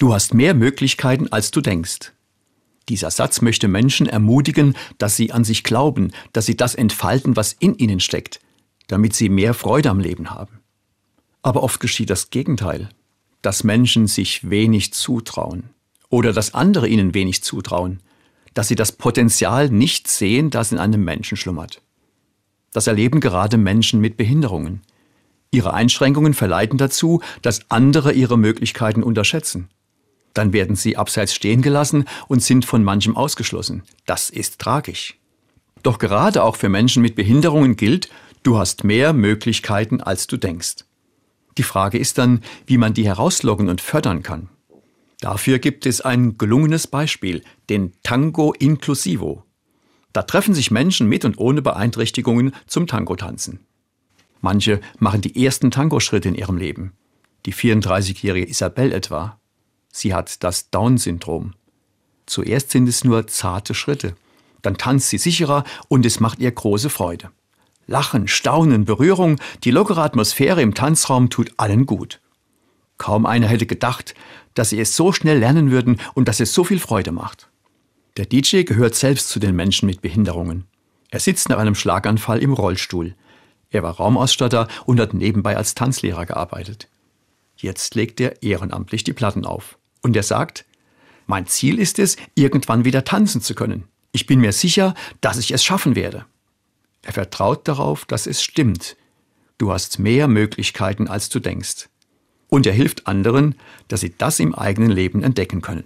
Du hast mehr Möglichkeiten, als du denkst. Dieser Satz möchte Menschen ermutigen, dass sie an sich glauben, dass sie das entfalten, was in ihnen steckt, damit sie mehr Freude am Leben haben. Aber oft geschieht das Gegenteil, dass Menschen sich wenig zutrauen oder dass andere ihnen wenig zutrauen, dass sie das Potenzial nicht sehen, das in einem Menschen schlummert. Das erleben gerade Menschen mit Behinderungen. Ihre Einschränkungen verleiten dazu, dass andere ihre Möglichkeiten unterschätzen. Dann werden sie abseits stehen gelassen und sind von manchem ausgeschlossen. Das ist tragisch. Doch gerade auch für Menschen mit Behinderungen gilt, du hast mehr Möglichkeiten, als du denkst. Die Frage ist dann, wie man die herauslocken und fördern kann. Dafür gibt es ein gelungenes Beispiel, den Tango Inclusivo. Da treffen sich Menschen mit und ohne Beeinträchtigungen zum Tango tanzen. Manche machen die ersten Tango-Schritte in ihrem Leben. Die 34-jährige Isabel etwa. Sie hat das Down-Syndrom. Zuerst sind es nur zarte Schritte. Dann tanzt sie sicherer und es macht ihr große Freude. Lachen, Staunen, Berührung, die lockere Atmosphäre im Tanzraum tut allen gut. Kaum einer hätte gedacht, dass sie es so schnell lernen würden und dass es so viel Freude macht. Der DJ gehört selbst zu den Menschen mit Behinderungen. Er sitzt nach einem Schlaganfall im Rollstuhl. Er war Raumausstatter und hat nebenbei als Tanzlehrer gearbeitet. Jetzt legt er ehrenamtlich die Platten auf. Und er sagt, mein Ziel ist es, irgendwann wieder tanzen zu können. Ich bin mir sicher, dass ich es schaffen werde. Er vertraut darauf, dass es stimmt. Du hast mehr Möglichkeiten, als du denkst. Und er hilft anderen, dass sie das im eigenen Leben entdecken können.